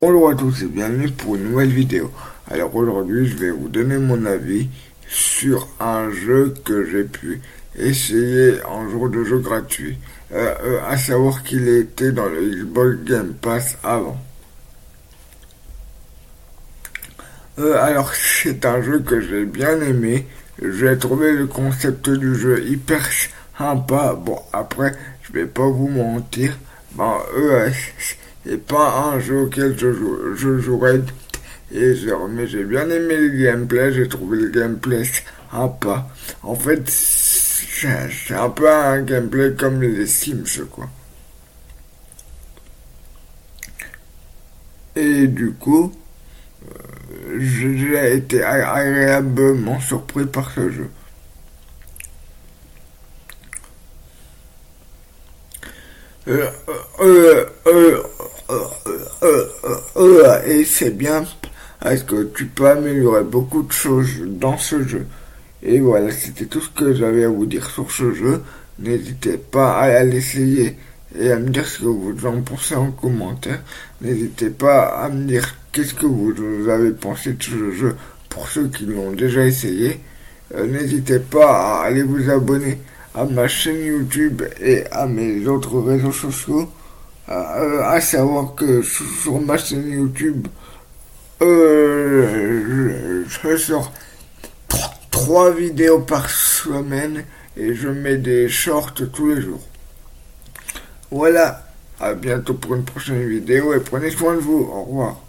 Bonjour à tous et bienvenue pour une nouvelle vidéo. Alors aujourd'hui je vais vous donner mon avis sur un jeu que j'ai pu essayer en jour de jeu gratuit. Euh, euh, à savoir qu'il était dans le Xbox Game Pass avant. Euh, alors c'est un jeu que j'ai bien aimé. J'ai trouvé le concept du jeu hyper sympa. Bon après je vais pas vous mentir. Bon, ES pas un jeu auquel je, joue, je jouerai et mais j'ai bien aimé le gameplay, j'ai trouvé le gameplay sympa. En fait, c'est un peu un gameplay comme les Sims, quoi. Et du coup, euh, j'ai été agréablement surpris par ce jeu. Euh, euh, et c'est bien parce que tu peux améliorer beaucoup de choses dans ce jeu. Et voilà, c'était tout ce que j'avais à vous dire sur ce jeu. N'hésitez pas à l'essayer et à me dire ce que vous en pensez en commentaire. N'hésitez pas à me dire qu'est-ce que vous avez pensé de ce jeu pour ceux qui l'ont déjà essayé. N'hésitez pas à aller vous abonner à ma chaîne YouTube et à mes autres réseaux sociaux. Euh, à savoir que sur ma chaîne YouTube, euh, je, sors trois vidéos par semaine et je mets des shorts tous les jours. Voilà, à bientôt pour une prochaine vidéo et prenez soin de vous. Au revoir.